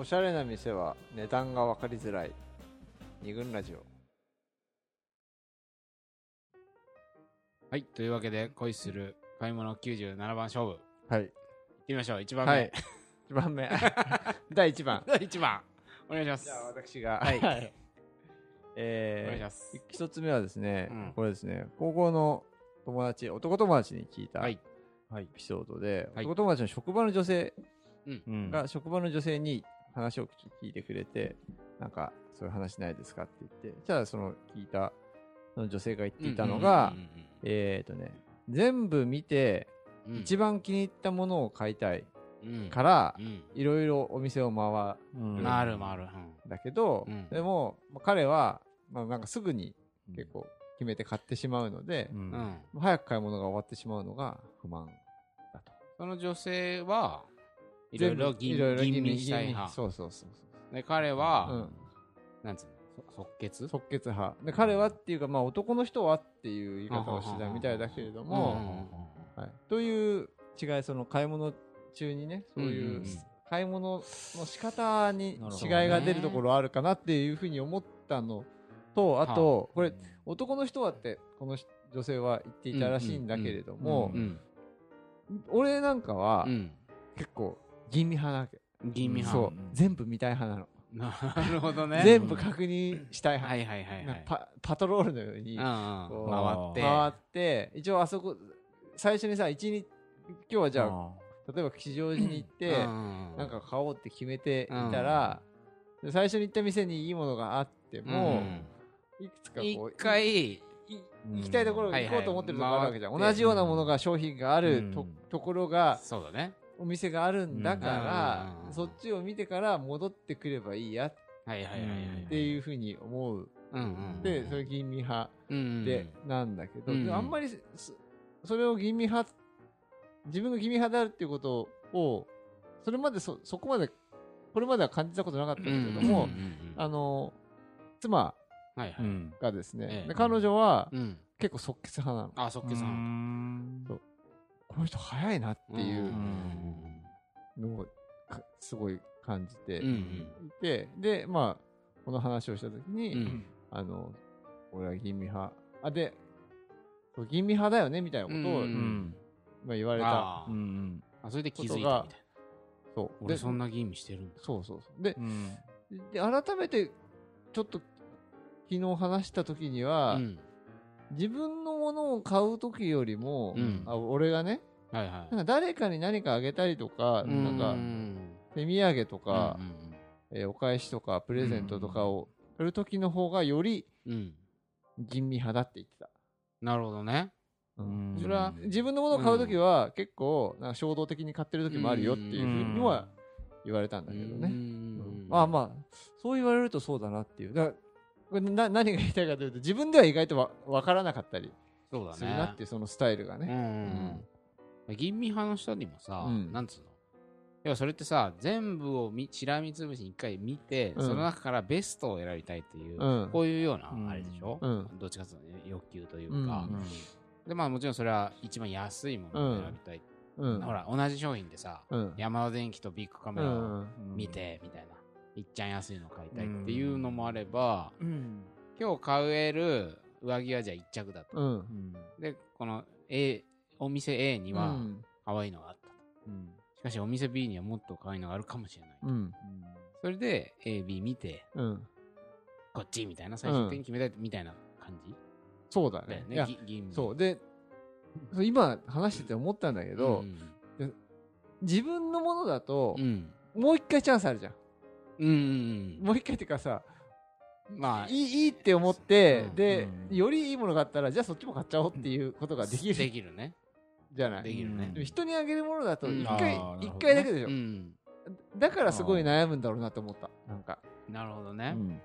おしゃれな店は値段が分かりづらい二軍ラジオはい。というわけで、恋する買い物97番勝負。はい行ってみましょう。1番目。はい1番目 第1番第1番。お願いします。じゃあ私がはい お願いえーします。一つ目はですね、うんこれですね高校の友達男友達に聞いたエはい。ピソードで、はい男友達の職場の女性うんが職場の女性に話を聞いてくれて、なんかそういう話ないですかって言ってじゃあその聞いたその女性が言っていたのが、えっ、とね全部見て一番気に入ったものを買いたいうん。からうん。いろいろお店を回るなる。るんだけど、うん。でも、まあ彼は、まあ、なんかすぐに結構決めて買ってしまうので。早く買い物が終わってしまうのが不満だと。その女性は、いろいろ吟味したい派。そうそうそうで、彼。は、うんなんつうの？そ即決？即決派。で、彼はっていうか、まあ男の人はっていう言い方をしてたみたいだけれども、はい、という違い、その買い物中にね、そういう買い物の仕方に違ねいが出るところあるかなっていうふうに思ったのと、あと、これ、男の人はって、この女性は言っていたらしいんだけれどもう、ん。俺なんかはうん。結構吟味派なわけ。吟味派。そう、全部見たい派なの。なるほどね。全部確認したい派。はいはいはいはい。パパトロールのように回って。回って、一応あそこ、最初にさ、一日、今日はじゃあ、あ例えば吉祥寺に行って、うんなんか買おうって決めていたら、で最初に行った店にいいものがあっても、いくつか一こう、回、い行きたいところはいはい行こうと思ってるところあるわけじゃん。同じようなものが、商品があるところが、そうだね。お店があるんだから、うんそっちを見てから戻ってくればいいやっ。ていうふうに思う。で、それ吟味派うんで、なんだけど、あんまりそそれを吟味派、自分が吟味派であるっていうことを、それまでそ、そこまで、これまでは感じたことなかったんだけども、あの、妻がですね、彼女はうん。結構即決派なの。あ、そっけさん。そうこの人早いなっていううんのをかすごい感じてうんいて、で、まあ、この話をしたときに、うんあの、俺は吟味派。あ、で、吟味派だよねみたいなことを、うんうんまあ、言われた。あそれで気づいたみたいな。そう。俺でそんな吟味してるんだ。そうそうそう。でう、んで改めて、ちょっと、昨日話したときには、うん。自分のものを買うときよりも、うんあ俺がね、はいはいなん。か誰かに何かあげたりとか、なんか手土産とか、えーお返しとかプレゼントとかをするときの方がより。吟味派だって言ってた。なるほどね。うんそれは自分のものを買うときは結構なんか衝動的に買ってるときもあるよっていうふうには言われたんだけどね。うんまあまあ、そう言われるとそうだなっていう。だな何が言いたいかというと自分では意外とわ分からなかったりするなってね。いうそのスタイルがうね。んうん。吟味派の人にもさうん、なんつうの？要はそれってさ、全部をみしらみつぶしに一回見て、うんその中からベストを選びたいっていう、うんこういうよううなんあれでしょ？うんどっちかというとね欲求といううんか。で、まあもちろんそれは一番安いものを選びたい。うん。ほら、同じ商品でさ、うん。ヤマダ電機とビッグカうメラをん。見て、みたいな。いっちゃん安いの買いたいっていうのもあれば、うん今日買える上着はじゃあ一着だと。うん。で、この A、お店 A にはうん可愛いのがあったと。うんしかしお店 B にはもっと可愛いのがあるかもしれない。うん。それで A、B 見て、うん。こっちみたいな、最終的に決めたいみたいな感じ？そうだだよ。ね。ねいや、ぎ吟味そう。で、今話してて思ったんだけど、うん自分のものだとう、ん。もう一回チャンスあるじゃん。うんうんもう一回っていうかさ、うん。まあ、いい、いいって思ってう、んで、うんよりいいものがあったら、じゃあそっちも買っちゃおうっていうことができでるきるね。じゃない。できるね人にあげるものだと、うん一回一回だけでしょう。ん。だからすごい悩むんだろうなと思った。なんか。なるほどね。うん。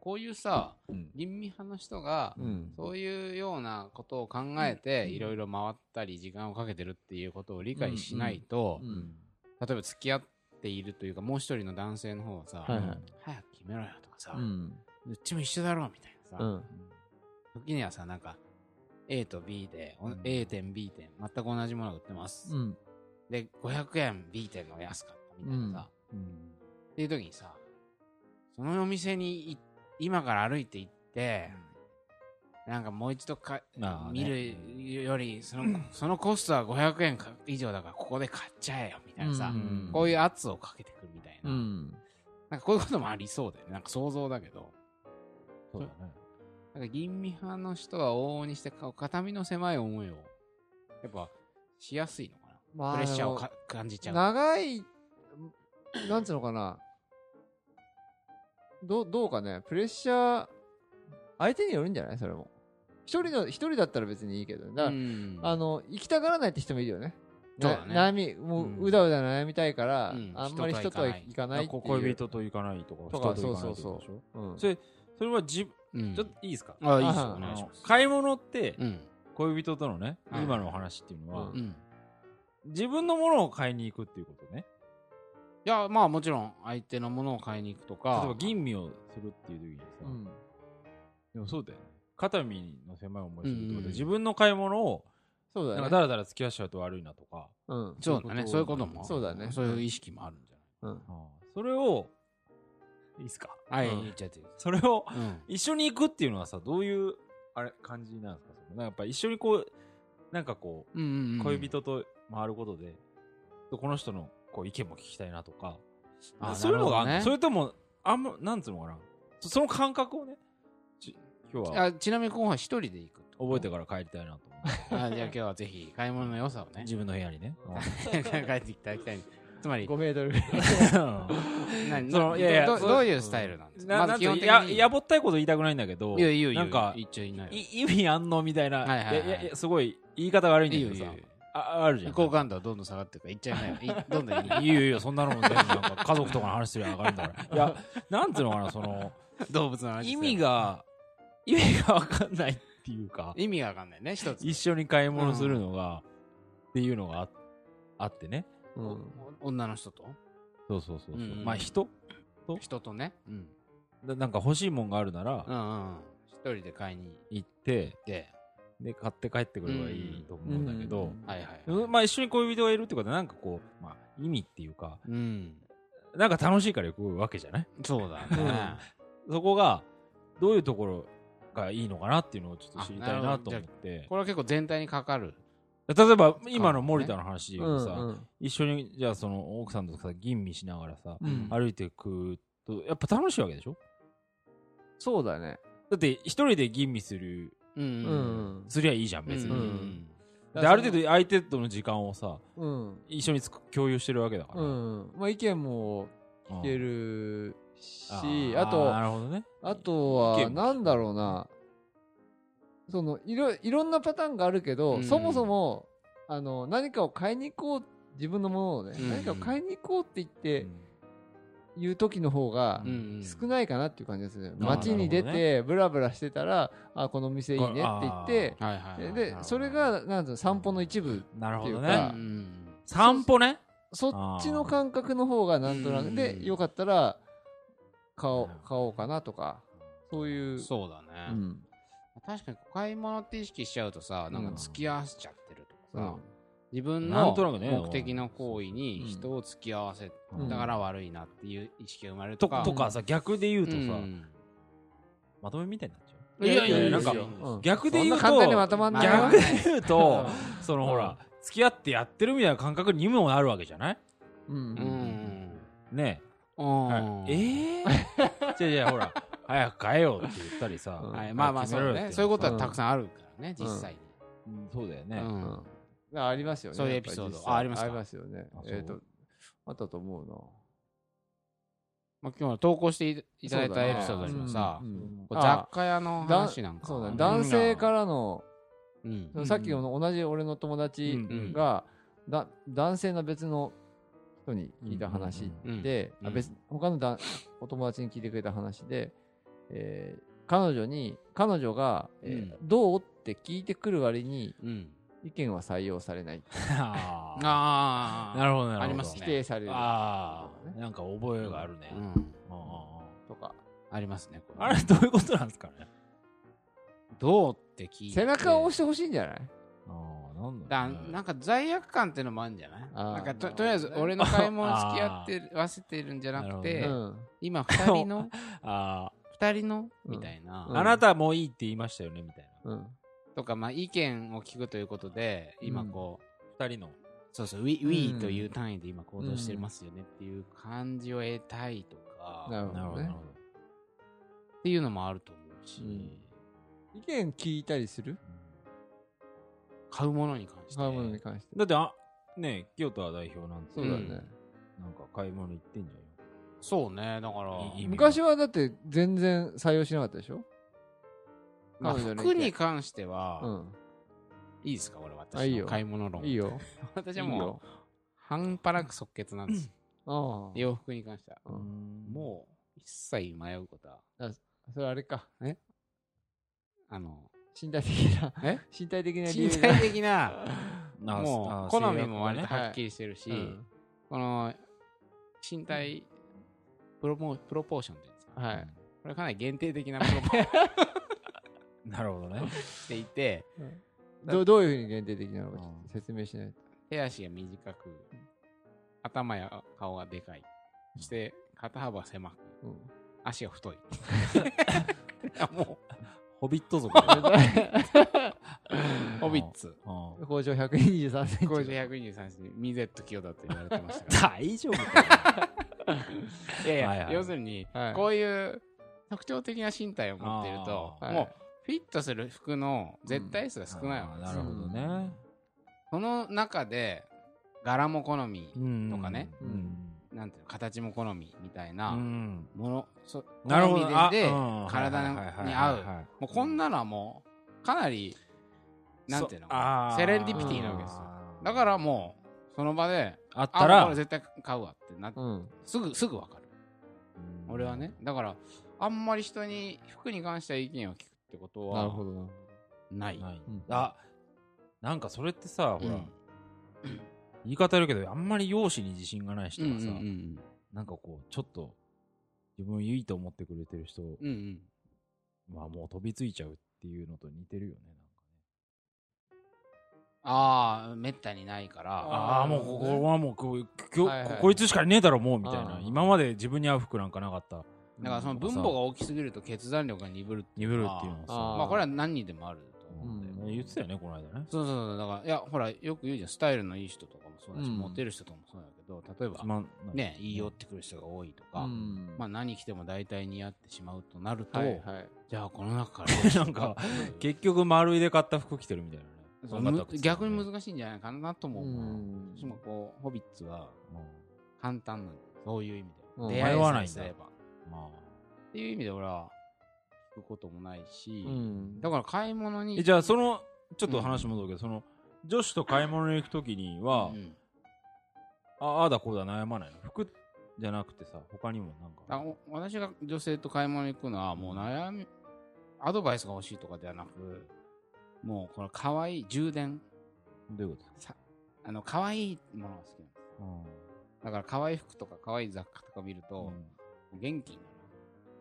こういうさ、うん。吟味派の人が、うん。そういうようなことを考えて、いろいろ回ったり、時間をかけてるっていうことを理解しないと、うん。例えば付き合っているというか、もう一人の男性の方はさ、はいはい早く決めろよとかさ、う。うんちも一緒だろうみたいなさ、うん。時にはさ、なんか、A と B で、おうん A 点 B 点、全く同じものが売ってます。うん。で、500円 B 点の安かったみたいなさ、うんっていう時にさ、そのお店にい今から歩いて行って、なんかもう一度か、まあね見るよりその、そのコストは500円か以上だからここで買っちゃえよみたいなさ、うんこういう圧をかけてくるみたいな、うん。なんかこういうこともありそうだよね。なんか想像だけど。そうだね。なんか吟味派の人は往々にしてこう片身の狭い思いをやっぱしやすいのかな、まプレッシャーをか感じちゃう。長い、なんつうのかな？どう、どうかね、プレッシャー、相手によるんじゃない？それも。一人の、一人だったら別にいいけど。だあの、行きたがらないって人もいるよね。そうだねな悩み、もうんう、うだうだ悩みたいから、うんあんまり人とは行かないっていう。恋人と行かないとか、とか人と行かないってそうそうそう。うんそれ、それは自うんちょっといいですか？あいいですよあお願いします。買い物って、うん恋人とのね、はい今のお話っていうのは、自分のものを買いに行くっていうことね。いやまあもちろん相手のものを買いに行くと例かえば吟味をするっていう時にさ、うん。でもそうだよね。肩身の狭い思いするってことで、うんうん自分の買い物を、そうだね。なんかだらだら付き合わせちゃうと悪いなとか、うん。そうだねそういうこともそうだね。そういう意識もあるんじうん。ああそれを、いいっすか？はい。うん。言っちゃってそれをうん。一緒に行くっていうのはさ、どういう、あれ、感じなんですか？そのなんかやっぱ一緒にこう、なんかこう、うんうんうん。恋人と回ることで、この人のこう意見も聞きたいなとか、あそういうのがね。それとも、あんま、なんつうのかな、そその感覚をね、ち今日は。あちなみに今後は一人で行く覚えてから帰りたいなと思って。あじゃあ今日はぜひ買い物の良さをね。自分の部屋にね。帰っていただきたいつまり。5メートル。何？そのいやいやどそうどういうスタイルなんですか？まず基本的やにやぼったいこと言いたくないんだけど、いやいいよいいよ。なんか、言っちゃいない意味あんのみたいな、はいはいはい。やややすごい言い方が悪いんだいいけどさああるじゃん。好感度はどんどん下がってるから言っちゃいない どんどん言いい。いよいいよ、そんなのも全部なんか家族とかの話すりゃ上がるんだから。いや、なんていうのかな、その、動物の話意味が、意味がわかんないっていうか、意味がわかんないね一つ。一緒に買い物するのが、っていうのがああってね。うん。女の人と？そうそうそうそう。うん。まあ人？人？とね。うん。だなんか欲しいもんがあるならう、んうん。一人で買いに行って、で、買って帰ってくればいいと思うんだけど、はいはいうん。まあ一緒に恋人がいるってことはなんかこう、まあ意味っていうか、うん。なんか楽しいから行くわけじゃない？そうだね。そこが、どういうところがいいのかなっていうのをちょっと知りたいなと思って。これは結構全体にかかる例えば、今の森田の話で言うとさ、うん一緒に、じゃあその奥さんとさ、吟味しながらさ、うん歩いていくと、やっぱ楽しいわけでしょ？そうだね。だって一人で吟味する、ううんん。すりゃいいじゃん、別に。うんで、ある程度相手との時間をさ、うん。一緒につく共有してるわけだから。うん。まあ意見もうん聞けるし、ーあと、なるほどね。あとは、もなんだろうな。その、いろ、いろんなパターンがあるけど、うんそもそも、あの、何かを買いに行こう、自分のものをね、うん何かを買いに行こうって言ってう、ん言う時の方がう、ん少ないかなっていう感じですね。あー街に出なるて、ブラブラしてたら、あ、この店いいねって言って、はいはいはいで、それが、なんていうの、散歩の一部、なるほどっていうかね。うん散歩ね。そっちの感覚の方がなんとなく、うんで、よかったら、買おう買おうかなとか、そういう。そうだねうん。確かに買い物って意識しちゃうとさなんか付き合わせちゃってるとかさ、うん。自分の目的の行為に人を付き合わせうん。だから悪いなっていう意識が生まれるととか、とかさ、逆で言うとさ、うん。まとめみたいになっちゃう？いやいやいやなんか逆で言うと、そんな簡単にまとまんないわ。逆で言うと、そのうんほら、付き合ってやってるみたいな感覚にもなるわけじゃない？うん。ねうん。え。ええじゃあじゃあほら、早く変えようって言ったりさ。うん。はい、まあまあそうだねそういうことはたくさんあるからね、実際。に、うん。そうだよね。うん。うん。ありますよね。そういうエピソード。あありますか？ありますよね。えっと、あったと思うな。まあ、今日は投稿していいただいたエピソードにもさ、うん。うん。こう雑貨屋の話なんかそうだね。男性からの、うん。うんさっきの同じ俺の友達うん。が、だ男性の別の人に聞いた話うん。で、うん。あ別他のだお友達に聞いてくれた話で、えー彼女に彼女が、えーどうって聞いてくる割にうん。意見は採用されない。あー。ああなるほどなるほど。否ありますね。定される。ああ、なんか覚えがあるね。うん。あとかありますねああれどういうことなんですかね？どうって聞いて。背中を押してほしいんじゃない？あーなんだだろうね。なんか罪悪感っていうのもあるんじゃない？あー。なんかととりあえず俺の買い物付き合って わせてるんじゃなくて、なるうん。今二人の あ二人の？うんみたいな、うん。あなたもういいって言いましたよねみたいな。うん。とか、まあ、意見を聞くということで今こう、二人のそうそう、We, う We ん。という単位で今行動してますよねっていう感じを得たいとか、なるほどねなるほどなるほどっていうのもあると思うし、うん。意見聞いたりする？買うものに関して。買うものに関して。だってあね清田は代表なんてそうだね。うん。なんか買い物行ってんじそうね、だから、いいい昔はだって全然採用しなかったでしょ？まあ、服に関しては、うん。いいですか、俺、私のいよ。買い物論。いいよ。私はいもう半端なく即決なんです。ああ。洋服に関しては。うもう、一切迷うことは、それあれか。あの、身体的なえ？身体的な理由身が体的な、あもう、あ好みも割とはっきりしてるし、うん。この、身体プロモ、プロポーションっていうんですか、はい。これかなり限定的なプロポーション。なるほどね。していて、どうどういうふうに限定的なのか説明しないと。手足が短く、頭や顔がでかい。そして、肩幅が狭く、うん。足が太い。もホビット族う、ホビッツ。うん。工場123センチ工事123センチ、ミゼット清だって言われてましたか大丈夫から。いやいや、はいはい。要するに、はい。こういう特徴的な身体を持っていると、あー。もう、フィットする服の絶対数が少ないわけですよ。あーなるほどね。その中で、柄も好み、うんとかね。うんなんていうの、形も好みみたいなうん。もの、そなるほど。好みで体にはいはいはい合うはいはい。もうこんなのはもう、かなり、なんていうのセレンディピティなわけですよ。だからもう、その場で、あ、あったら絶対買うわってなって、うん。すぐ、すぐわかる。うん。俺はね。だから、あんまり人に服に関しては意見を聞くってことはなるほどな。ない。ない。うん。あなんかそれってさほらうん言い方あるけどあんまり容姿に自信がない人うんうんがさうん。なんかこうちょっと自分をいいと思ってくれてる人うんうん。まあもう飛びついちゃうっていうのと似てるよねああ、めったにないから。ああもうここはもうこいつしかねえだろもうみたいな。今まで自分に合う服なんかなかった。だからその分母が大きすぎると決断力が鈍るっていう。鈍るっていうのはまあこれは何にでもあると思うんだよね。うん言ってたよねこの間ね。そうそうそう。だから、いや、ほら、よく言うじゃん。スタイルのいい人とかもそうだし、うん。モテる人とかもそうだけど、例えばね、言い寄ってくる人が多いとか、うん。まあ何着ても大体似合ってしまうとなると、じゃあこの中から なんか結局丸いで買った服着てるみたいな逆に難しいんじゃないかなと思う。うん。私もこう、ホビッツはうん。簡単なんだよそういう意味で。うん。出会わないすれば。まっていう意味で俺は聞くこともないし、うん。だから買い物に。じゃあそのちょっと話戻るけどその女子と買い物に行くときにはうん。あああだこうだ悩まないの？服じゃなくてさ他にもなんあかお私が女性と買い物に行くのはもう悩み、アドバイスが欲しいとかではなく、もうこの可愛い充電、どういうこと？ですかあの可愛いものが好きなんです。だから可愛い服とか可愛い雑貨とか見ると、元気になる。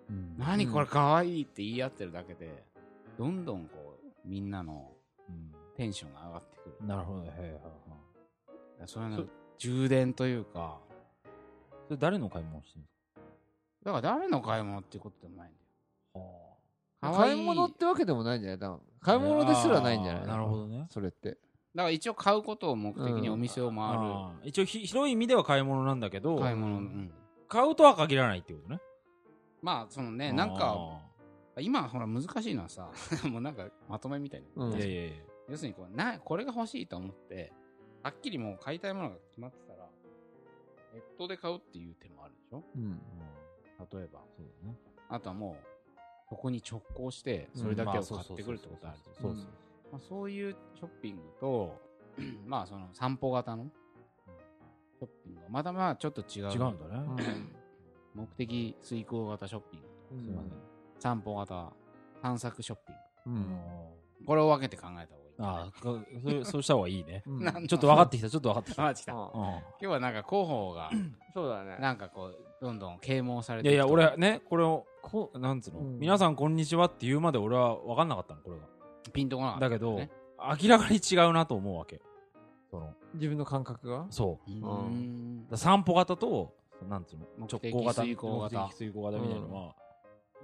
うん。何これ可愛いって言い合ってるだけで、どんどんこう、みんなのテンションが上がってくる。うんなるほど。へえはいはいそういうの、充電というか、それ誰の買い物してるんですだから誰の買い物っていうことでもないんだよ。買い物ってわけでもないんじゃない？多分。買い物ですらないんじゃない？なるほどね。それって。だから一応買うことを目的にお店を回る。あー一応ひ広い意味では買い物なんだけど買い物、うん。買うとは限らないってことね。まあ、そのね、なんか、今ほら難しいのはさ、もうなんかまとめみたいな。うん。いやいやいや。要するにこうな、これが欲しいと思って、はっきりもう買いたいものが決まってたら、ネットで買うっていう手もあるでしょ？うん。例えば。そうだね。あとはもう、そこに直行して、それだけを買ってくるってことあるそうそう。まあそういうショッピングと、まあその散歩型のショッピングはまだまあちょっと違う。違うんだね。目的遂行型ショッピング。うん。すいません。散歩型、散策ショッピング。うん。これを分けて考えた方がいい。ああこそうした方がいいね。ちょっと分かってきたちょっと分かってきた。あ、来た。今あ。う日はなんか広報が、そうだね。なんかこう、どんどん啓蒙されんいやいやてきた俺ねこれをこうなんつうの？うん。皆さんこんにちはって言うまで俺は分かんなかったのこれが。ピンとこなかった。だけどね明らかに違うなと思うわけ。その、自分の感覚が？そう。う散歩型と、なんつうの、直行型、遂行型。目的遂行型みたいなのは、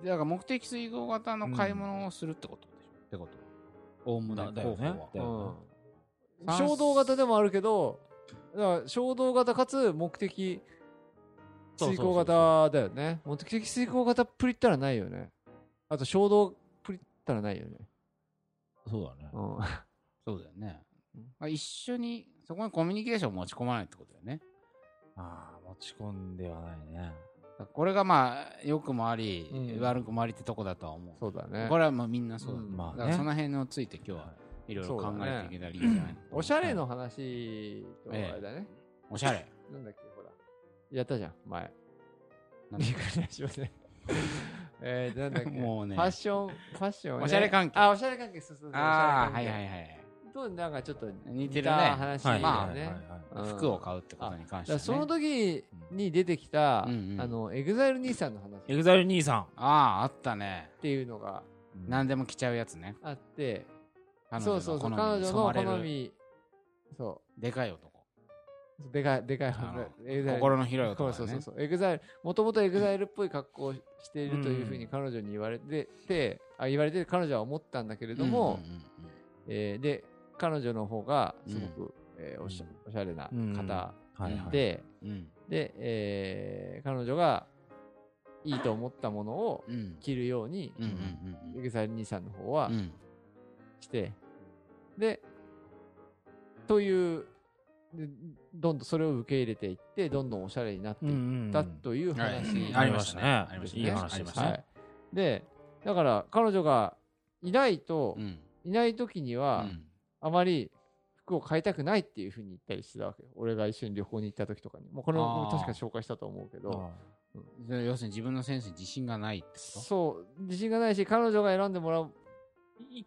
だから目的遂行型の買い物をするってことでしょ、ってこと。は。おおむねだだよね。候補は。だよね。うん。衝動型でもあるけどだから衝動型かつ目的遂行型だよね。目的遂行型プリったらないよね。あと衝動プリったらないよね、そうだね。うん。そうだよね。うん。まあ、一緒に、そこにコミュニケーションを持ち込まないってことだよね。ああ、持ち込んではないね。これがまあ、良くもあり、うん。悪くもありってとこだとは思う。そうだね。これはまあみんなそうだ、うん。まあね。だからその辺のついて今日はい。ろいろ考えていけたらいいんじゃない？の、おしゃれの話とあれだね、おしゃれ。なんだっけ？やったじゃん前。なんだいい感じしますね えー、なんだっけ？もうね。ファッションファッション、ね、おしゃれ関係。あおしゃれ関係。そうそうそうああ、はいはいはい。となんかちょっと似てるね。た話だよね、まあうん。服を買うってことに関して、ね。その時に出てきた、うんうんあのエグザイル兄さんの話。っエグザイル兄さん。ああ、あったね。ていうのが何でも着ちゃうやつね。あって、そうそうそう彼女の好み。そでかい男。うでかいでかいあのエグザイル。心の広い男だね。そうそうそうエグザイルもともとエグザイルっぽい格好をしているというふうに彼女に言われてて、あ言われて彼女は思ったんだけれども、うんうんうんえーで彼女の方がすごく、えーおしゃおしゃれな方。で、うん。で、えー彼女がいいと思ったものをうん。着るように、うんうんエグザイル兄さんの方はうんうん。して、で、というで、どんどんそれを受け入れていって、どんどんおしゃれになっていったというはい。話、ありましたね。ありましたね。いい話でしたね。はい。で、だから彼女がいないと、うん。いない時にうは、ん。あまり服を買いたくないっていうふうに言ったりしてたわけよ。俺が一緒に旅行に行った時とかに。もうこれも確か紹介したと思うけど、要するに自分のセンスに自信がないってこと？そう、自信がないし、彼女が選んでもらう一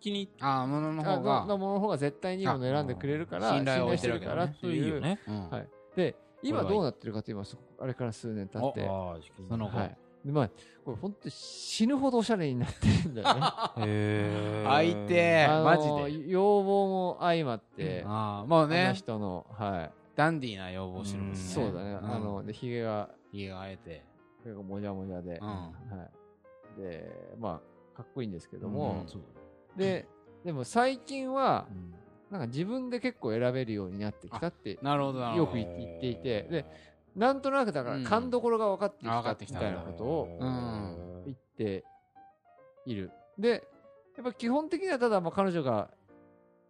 気に、ああ、もののあ方が。のものの方が絶対にいいものを選んでくれるから、あ信頼を置いしててるからっていう。で、今どうなってるかと言いますと、あれから数年経って、ああ、その後はい。で、まあ、これ本当に死ぬほどおしゃれになってるんだよね。へ相手マジで？要望も相まって、ああ、もうあのね、人の、はい。ダンディーな要望してるもんね。うんそうだね。んあの、で、ひげが、家があえて。結構もじゃもじゃで、うんはい。で、まあ、かっこいいんですけども、うんそうで、でも最近はう、ん。なんか自分で結構選べるようになってきたって、なるほど、よく。言っていてで、なんとなくだからうん。勘どころが分かってきあ分かたってきたみたいなことをうん言っている。で、やっぱ基本的にはただまあ彼女が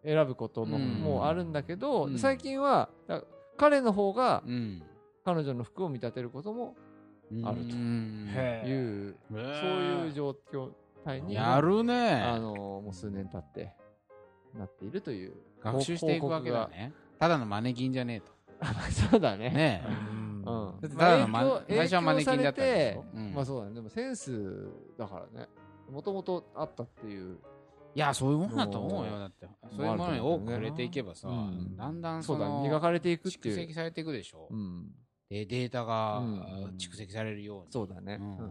選ぶことも,、うん。もうあるんだけど、うん。最近はだ彼の方がうん。彼女の服を見立てることもあるという、そういう状況態にやるね。あのもう数年経ってなっているという。学習していくわけだね。ただのマネキンじゃねえと。そうだね。ねえ。うん。だってただのマ影響最初はマネキンだったんでうん。まあそうだね。でもセンスだからね。もともとあったっていう。いや、そういうもんだと思うよ。だって。そういうものに多く触れていけばさ、うん。だんだんそうの、磨かれていくって蓄いう。積されていくでしょ？う。ん。で、データがうん。蓄積されるように。そうだね。うん。も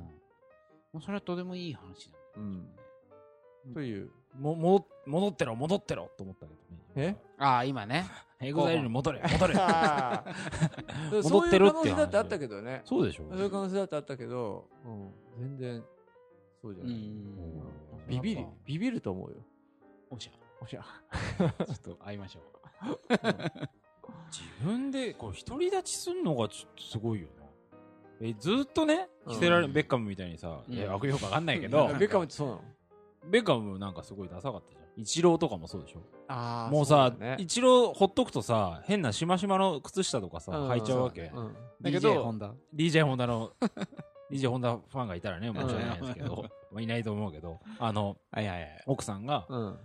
うそれはとてもいい話だうん。という。もも戻ってろ戻ってろ。と思ったけどねえ？ああ、今ね。エグザイルに戻れ 戻れ。戻ってるって。そういう可能性だってあったけどね。そうでしょそういう可能性だってあったけどうん。全然そうじゃうない。ん。ビビるビビると思うよ。おしゃ。おしゃ。ちょっと会いましょう。自分でこう独り立ちすんのがちょっとすごいよねえずっとねうん。着せられベッカムみたいにさ、うん。え悪用かわかんないけどベッカムってそうなの？ベッカムなんかすごいダサかったじゃん。イチローとかもそうでしょ？あもうさイチローほっとくとさ変なしましまの靴下とかさうん。履いちゃうわけ。うん。だけ DJ どホンダ DJ ホンダの DJ ホンダファンがいたらね申し訳ないですけど、まあ、いないと思うけどあの。奥さんが、うん。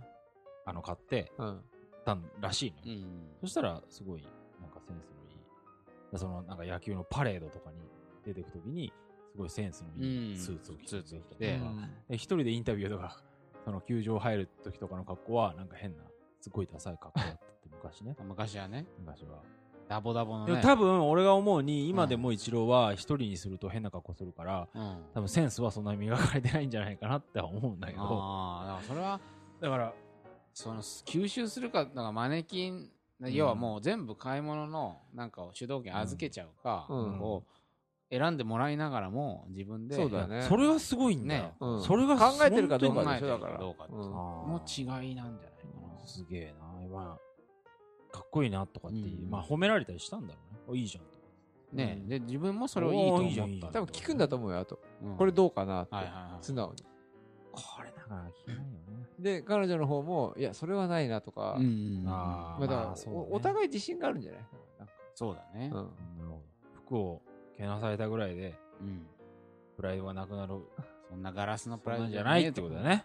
あの買ってうん。たんらしいの。そしたらすごいなんかセンスのいい。そのなんか野球のパレードとかに出てくときにすごいセンスのいいスーツを着てスーツを着てで一人でインタビューとかその球場入る時とかの格好はなんか変なすごいダサい格好だったって昔ね。昔はね、昔は。ダボダボのね。多分俺が思うに今でもイチローは一人にすると変な格好するからうん。多分センスはそんなに磨かれてないんじゃないかなっては思うんだけど。ああ、だからそれは、だからその吸収するかだからマネキン要はもう全部買い物のなんかを主導権預けちゃうか、うん。を選んでもらいながらも自分でそうだね。それはすごいんだ。うん。それが考えてるかどうかでしょだから。かどうの違いなんじゃないかな。すげえな。今、かっこいいなとかっていう、うん。まあ褒められたりしたんだろうね。おいいじゃんとか。ね、うん。で自分もそれをいいと思おーいい多分聞くんだと思うよあとうん。これどうかなって。はいはいはい。素直に。これだから聞けないよね。で彼女の方もいやそれはないなとか。うんあまあだからまあそうだね。おお互い自信があるんじゃない？なんか。そうだね。うん。なるほど。服をけなされたぐらいで、うん。プライドがなくなる。そんなガラスのプライドじゃないってことだね。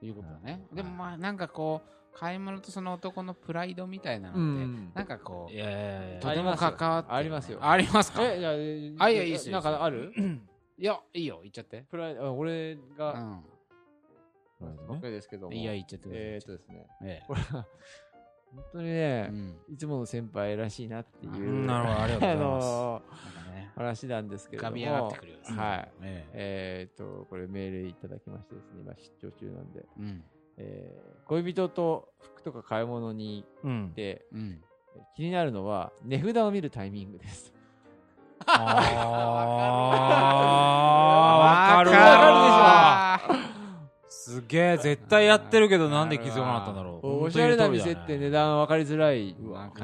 ということだね。うん。でもまあなんかこう買い物とその男のプライドみたいなのうってん。なんかこいうやいやいやいや。とても関わってありますよ。ありますか？えじゃあいやいいですよ。なんかある？いやいいよ。言っちゃって。プライあ俺うがん。プライドばっかですけども。いや言っちゃってください。えーっとですね。え。これは本当にえねうん。いつもの先輩らしいなっていううん。なるほど。ありがとうございます。ね。話なんですけれども。浮かび上がってくるよねはい。ええ。ーっとこれメールいただきましてですね今出張中なんで。えうん。えー恋人と服とか買い物にうん行っ。てうん。気になるのは値札を見るタイミングです。あー、わかるわ。すげえ、絶対やってるけどなんで気づかなかったんだろう。おしゃれな店って値段分かりづらい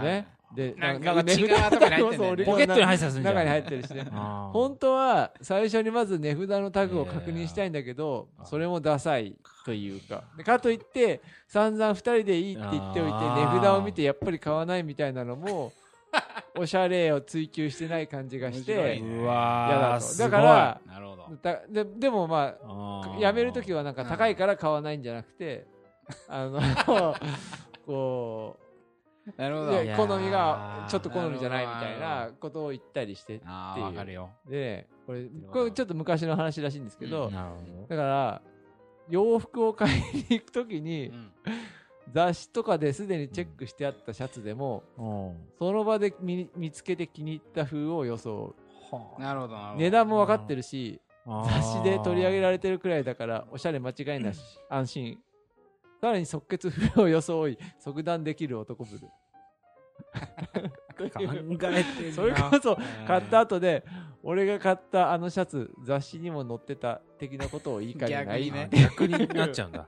ねでなんか内側とかに入ってポケットに入ってたん。中に入ってるしね。本当は最初にまず値札のタグを確認したいんだけどそれもダサいというか。でかといって散々2人でいいって言っておいて値札を見てやっぱり買わないみたいなのも おしゃれを追求してない感じがしてうだだからなるほど。だででもまあやめるときはなんか高いから買わないんじゃなくてあの こなるほど。好みがちょっと好みじゃないみたいなことを言ったりしてっていう。でこれこれちょっと昔の話らしいんですけど、うん。だから洋服を買いに行くときに、うん。雑誌とかですでにチェックしてあったシャツでも、ど。その場で見見つけて気に入った風を装う。はなるほどなるほど。値段も分かってるしあ雑誌で取り上げれられてるくらいだからおしゃれ間違いなし。安心。さらに即決風を装い即断できる男ぶる。考えてるな。それこそ買った後で俺が買ったあのシャツ雑誌にも載ってた的なことを言いかねない逆にね逆になっちゃう。んだ。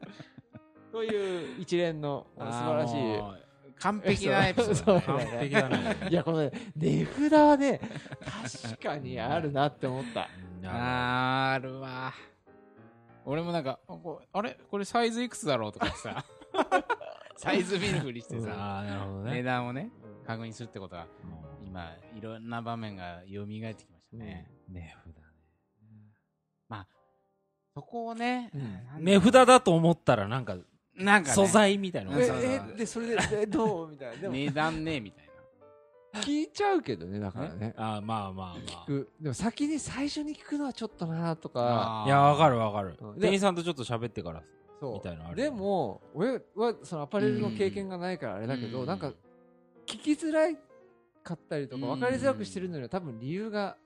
という一連の素晴らしい完璧なエピソードだね。完璧だね。いやこのね値札はね確かにあるなって思った。あるわ。俺もなんかあれ？これサイズいくつだろうとかさ。サイズ見るふりしてさああ、なるほど値ね。段をね確認するってことが今いろんな場面が蘇ってきましたね、値札ね。そこをね、うん。値札だと思ったらなんかなんか、ね、素材みたいな。のええでそれで えどう？みたいな。でも。値段ねみたい聞いちゃうけどねだからね。あーまあまあま聞く。でも先に最初に聞くのはちょっとなとか。なあ。いや、わかるわかる。うん。店員さんとちょっと喋ってから。そう。みたいなのあるでも俺はそのアパレルの経験がないからあれだけうん。どなんか聞きづらかったりとかうん分かりづらくしてるのには多分理由が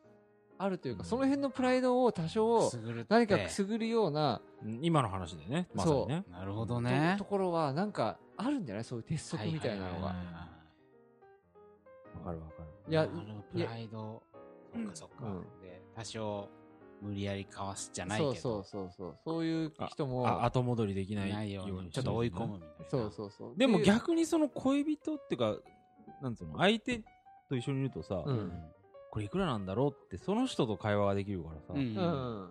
あるというかその辺のプライドを多少何かくすぐるようなうん。今の話でね、まさにね。なるほどとね。ところはなんかあるんじゃない？そういう鉄則みたいなのが。わかるわかる。いやプライド。そっかそっか、うん。で多少無理やりかわすじゃないけど。そうそうそうそう。そういう人もあ後戻りできないようにちょっと追い込むみたいな。そうそうそう。でも逆にその恋人っていうか、なんつうの、相手と一緒にいるとさ、うんこれいくらなんだろうって、その人と会話ができるからさ、うんう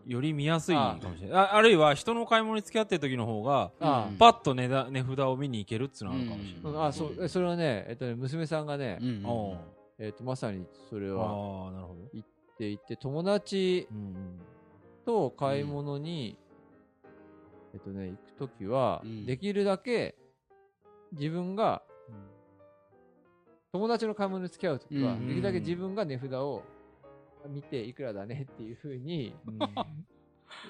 ん。より見やすいかもしれない。あ。あるいは人の買い物に付き合ってる時の方が、あうんパッと値段値札を見に行けるっていうのはあるかもしれない。うんあそうえそれはねえっとね娘さんがねうんえっとまさにそれはああ、なるほど。言っていて友達と買い物に、えっとね、行くときは、うん。できるだけ自分が、友達の買い物に付き合うときは、うんできるだけ自分が値札を見ていくらだねっていうふうに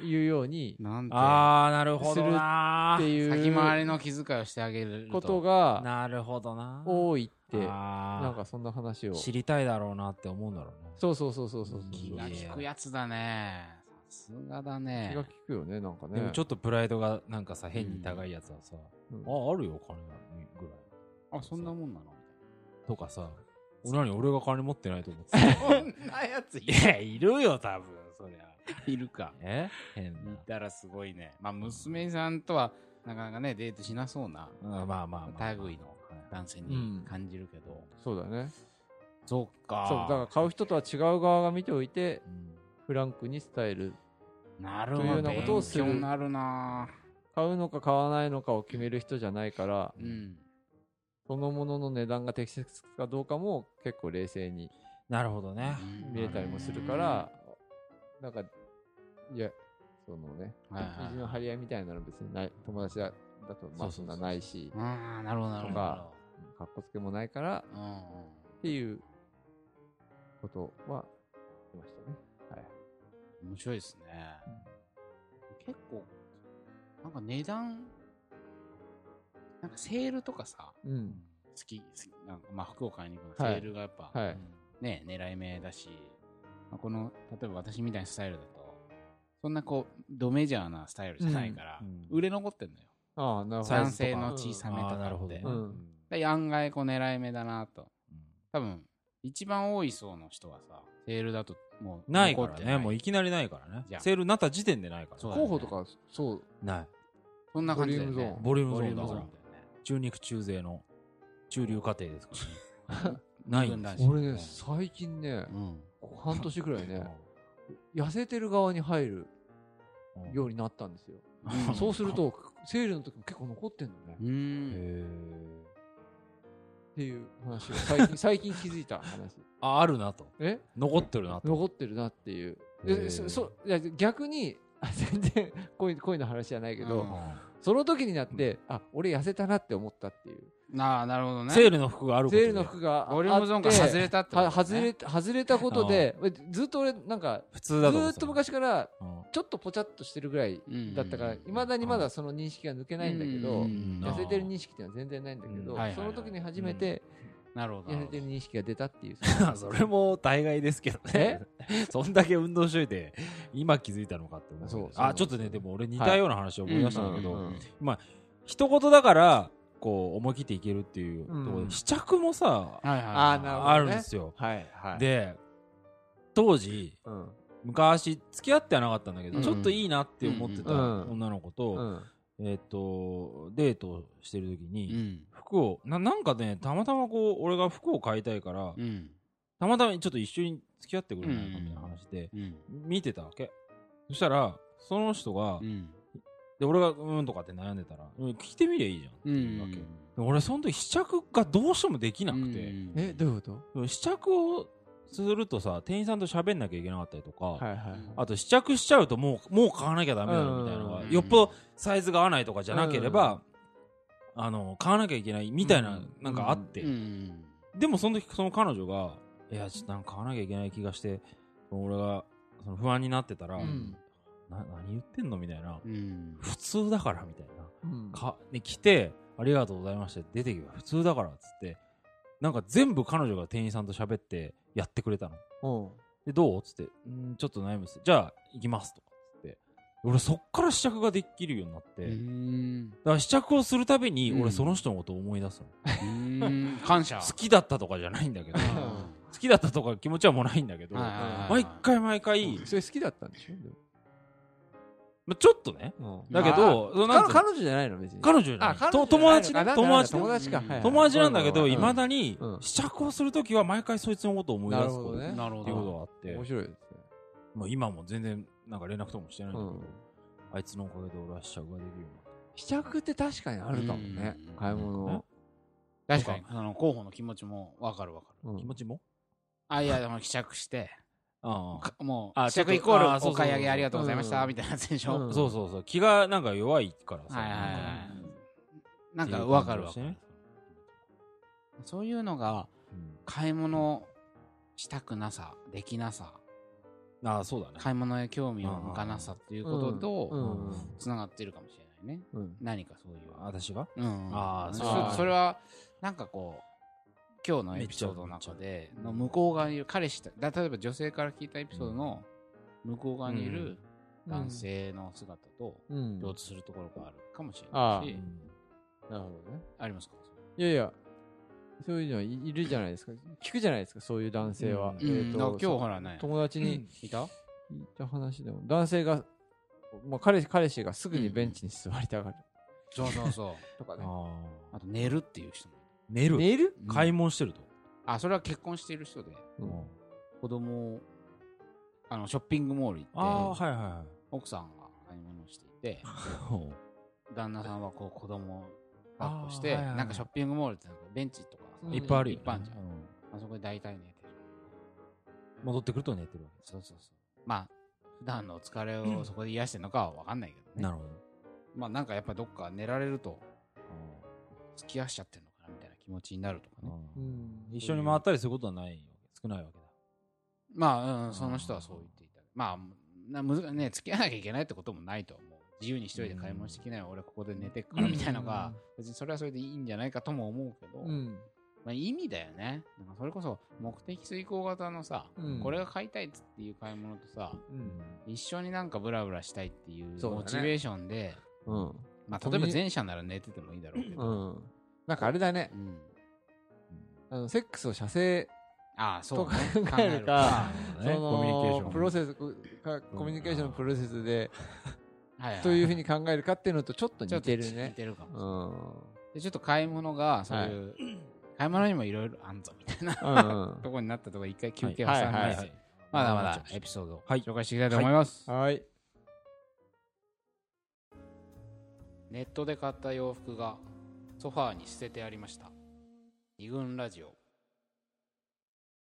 言うようになんてああ、なるほどなっていう先回りの気遣いをしてあげることがなるほどな。多いって、なんかそんな話を。知りたいだろうなって思うんだろうね。そうそうそうそうそうそう。気が利くやつだねすがだ気ねが。利くよね、なんかね。でもちょっとプライドがなんかさ、変に高いやつはさ、うんあ、あるよ、金ぐらい。あ、そんなもんなの？とかさ、何俺が金持ってないと思ってた。そんなやついや、いるよ、多分、そりゃ。いるか。え？変な。見たらすごいね。まあ、娘さんとは、なかなかね、デートしなそうなうんまあまあまあまあ。類の男性うんに感じるけど。そうだね。そうか。そう、だから買う人とは違う側が見ておいて、うんフランクに伝える。なるほど。というようなことをするなるな買うのか買わないのかを決める人じゃないから、うん。そのものの値段が適切かどうかも結構冷静になるほどね。見えたりもするから、なんか、いや、そのね、はいはいはい意地の張り合いみたいなの別にない、友達だだとまあそんなないし、ああ、なるほど、なるほど。とかかっこつけもないからうんうんっていうことは言いましたね。はい。面白いですね。結構、なんか値段、なんかセールとかさ、うん。好き、好きなんかまあ服を買いに行くの、はいセールがやっぱ、はい。ね、狙い目だし、まあ、この、例えば私みたいなスタイルだと、そんなこう、ドメジャーなスタイルじゃないから、うんうん売れ残ってんのよ。ああ、なるほど。男性の小さめとかって。で案外こう狙い目だなと。うん多分、一番多い層の人はさ、セールだともうないからね。もういきなりないからねじゃ。あセールになった時点でないから。そうだね候補とか、そう、ない。そんな感じだよねボリュームゾーン。ボリュームゾーーンだから。中肉中背の中流家庭ですからね。ないんです俺ね、最近ね、うん。半年ぐらいね、痩せてる側に入るうんようになったんですよ。うんそうすると、セールの時も結構残ってんのね。っうん。へていう話を最近、最近気づいた話。あ、あるなと。え？残ってるなと。残ってるなっていう。そそいや逆に、あ全然恋恋の話じゃないけど、うんその時になって、あ、俺痩せたなって思ったっていう。なあ、なるほどね。セールの服があることで。セールの服があボリュームゾーンから外れたってことね。は外れた外れたことで、ずっと俺なんか、普ず通だと思ーっと昔からうん。ちょっとぽちゃっとしてるぐらいだったから、いまだにまだその認識が抜けないんだけど、うん。痩せてる認識っていうのは全然ないんだけど、その時に初めてなるほど。痩せてる認識が出たっていう。それも大概ですけどね。そんだけ運動しといて、今気づいたのかって思う。そうあ、ちょっとね、でも俺似たような話を思い出したんだけど、うんうん一言だから、こう、思い切っていけるっていうところで、うん試着もさ。あるんですよ。はいはい。で、当時、うん、昔、付き合ってはなかったんだけど、うんちょっといいなって思ってたうん女の子うと、ん、えっと、デートしてる時うに、ん。服を、ななんかね、たまたまこう、俺が服を買いたいから、うん。たまたまちょっと一緒に付き合ってくれないかみたいな話で、うん。見てたわけ。そしたら、その人が、うん。で、俺が、うーんとかって悩んでたら、うん聞いてみりゃいいじゃんってういうわけ。俺、その時試着がどうしてもできなくて、え、どういうこと？試着をするとさ、店員さんと喋んなきゃいけなかったりとか、はいはい。あと試着しちゃうともう、もう買わなきゃダメだろみたいなのが、うんよっぽどサイズが合わないとかじゃなければ、あの、買わなきゃいけないみたいな、うんなんかあって、うん。でもその時その彼女が、いや、ちょっとなんか買わなきゃいけない気がして、俺がその不安になってたら、うんな何言ってんのみたいな。うん。普通だからみたいな。うんか、ね、来て、ありがとうございました出てけば普通だからっつって、なんか全部彼女が店員さんと喋ってやってくれたの。うんで、どう？っつって、んーちょっと悩むっす。じゃあ、行きますとかっつって。俺そっから試着ができるようになって、うだん。から試着をするたびにうん俺その人のことを思い出すの。うん。感謝。好きだったとかじゃないんだけど、うん好きだったとか気持ちはもうないんだけど、毎回毎回、それ好きだったんでしょ？でまあちょっとね、もだけど、そのなんつうの？彼彼女じゃないの別に。彼女じゃない。あ、彼と女友達ね？あなんだ友達ね？友達か。うんはいはい。友達なんだけど、うんいまだにうん。試着をするときは毎回そいつのことを思い出すとなるほどねなるほって。いうことど。があって面、白いですね。まあ今も全然なんか連絡とかもしてないんだけど、うん。あいつのおかげで俺は試着ができるようになっ試着って確かにあるかもね。うん。買い物。確かに、あの、候補の気持ちもわかるわかる。う。気持ちも？あ、いや、でも試着して、もう、着イコールお買い上げありがとうございました、うんみたいなやつでしょ。うんそうそうそう。気がなんか弱いからさ。はいはいはいなんかわかるわ。そういうのが、うん買い物したくなさ、できなさ、ああ、そうだね。買い物へ興味を向かなさっていうことうんと、うんつながってるかもしれないね。うん何かそういう。私が？うん。あーそそうそれは、なんかこう、今日のエピソードの中で、の向こう側にいる彼氏ただ例えば女性から聞いたエピソードの向こう側にいる男性の姿とうん。共通するところがあるかもしれないし、なるほどね。ありますか？いやいや、そういうのはいいるじゃないですか。聞くじゃないですか、そういう男性は。うん。うんえーと今日ほらね。友達にいた？聞いた話でも、男性が、まあ、彼氏彼氏がすぐにベンチに座りたがる。そうそうそう。とかね。ああと寝るっていう人もい寝る？寝る？る。買い物してると？あ、それは結婚している人で、うん子供を、あの、ショッピングモール行って、はいはいはい。奥さんが買い物していて、ほ旦那さんはこう子供を抱っこして、はいはいはいなんかショッピングモールってなんかベンチとかいっぱいあるよ、ね。いっぱいあるじゃんうんあそこで大体寝てる。戻ってくると寝てるわそうそうそう。まあ、普段の疲れをそこで癒してるのかはわかんないけどけ。ね。なるほど。まあなんかやっぱどっか寝られるとあ付き合わしちゃってる気持ちになるとかーね。うん一緒に回ったりすることはないわけ少ないわけだ。まあ、うん、その人はそう言っていた。まあ、なむずね、付き合わなきゃいけないってこともないと思う。自由に一人で買い物してきない、俺ここで寝てっからみたいなのが、別にそれはそれでいいんじゃないかとも思うけど、うん。まあ意味だよね。なんかそれこそ目的遂行型のさ、うんこれが買いたいっつっていう買い物とさ、うん。一緒になんかブラブラしたいっていうモチベーションで、うん。まあ例えば前者なら寝ててもいいだろうけど、うん。なんかあれだね。うん。あの、セックスを射精ああ、そう、ね、と考えるか考そねコミュニケーション。のプロセスかコミュニケーションのプロセスで はいはいどういうふうに考えるかっていうのとちょっと似ちょっと似てるね。てるかもしれうない。ん。でちょっと買い物がそういう、買い物にもいろいろあんぞみたいなうん とこになったところ一回休憩挟んで、はいはいはい。まだまだエピソードをはい。紹介していきたいと思います、うん。はい。ネットで買った洋服がソファーに捨ててありました。二軍ラジオ。